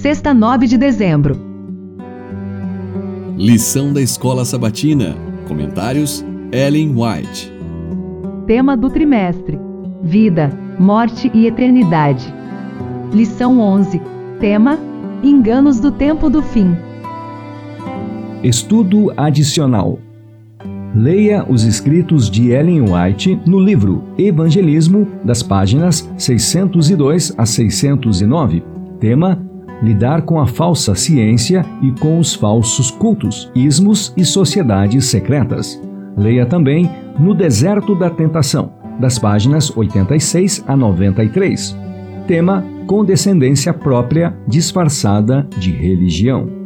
sexta 9 de dezembro. Lição da Escola Sabatina. Comentários: Ellen White. Tema do trimestre: Vida, Morte e Eternidade. Lição 11. Tema: Enganos do tempo do fim. Estudo adicional. Leia os escritos de Ellen White no livro Evangelismo, das páginas 602 a 609. Tema: Lidar com a falsa ciência e com os falsos cultos, ismos e sociedades secretas. Leia também No Deserto da Tentação, das páginas 86 a 93. Tema: Condescendência própria disfarçada de religião.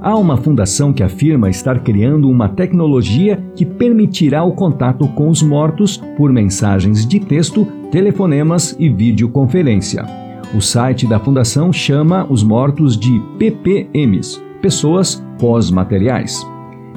Há uma fundação que afirma estar criando uma tecnologia que permitirá o contato com os mortos por mensagens de texto, telefonemas e videoconferência. O site da fundação chama os mortos de PPMs, pessoas pós-materiais,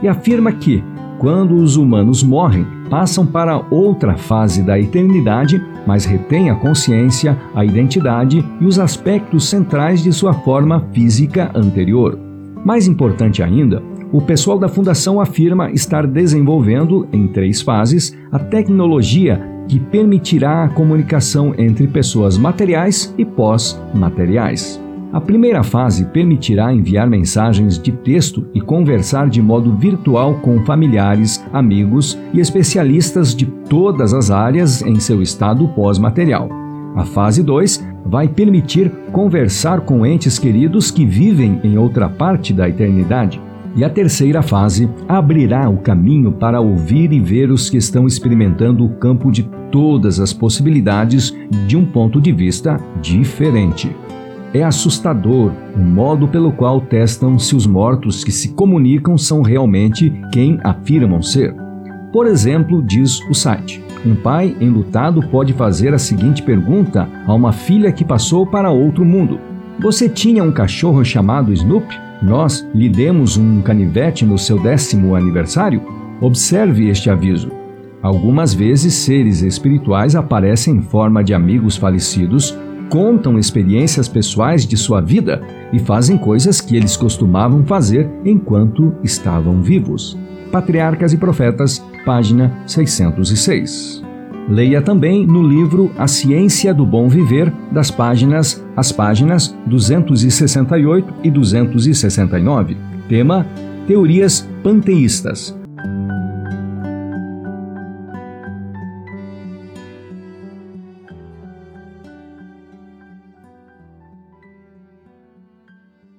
e afirma que, quando os humanos morrem, passam para outra fase da eternidade, mas retêm a consciência, a identidade e os aspectos centrais de sua forma física anterior. Mais importante ainda, o pessoal da Fundação afirma estar desenvolvendo, em três fases, a tecnologia que permitirá a comunicação entre pessoas materiais e pós-materiais. A primeira fase permitirá enviar mensagens de texto e conversar de modo virtual com familiares, amigos e especialistas de todas as áreas em seu estado pós-material. A fase 2 vai permitir conversar com entes queridos que vivem em outra parte da eternidade. E a terceira fase abrirá o caminho para ouvir e ver os que estão experimentando o campo de todas as possibilidades de um ponto de vista diferente. É assustador o modo pelo qual testam se os mortos que se comunicam são realmente quem afirmam ser. Por exemplo, diz o site: um pai enlutado pode fazer a seguinte pergunta a uma filha que passou para outro mundo: Você tinha um cachorro chamado Snoopy? Nós lhe demos um canivete no seu décimo aniversário? Observe este aviso. Algumas vezes, seres espirituais aparecem em forma de amigos falecidos, contam experiências pessoais de sua vida e fazem coisas que eles costumavam fazer enquanto estavam vivos. Patriarcas e Profetas, página 606. Leia também no livro A Ciência do Bom Viver, das páginas as páginas 268 e 269. Tema: Teorias panteístas.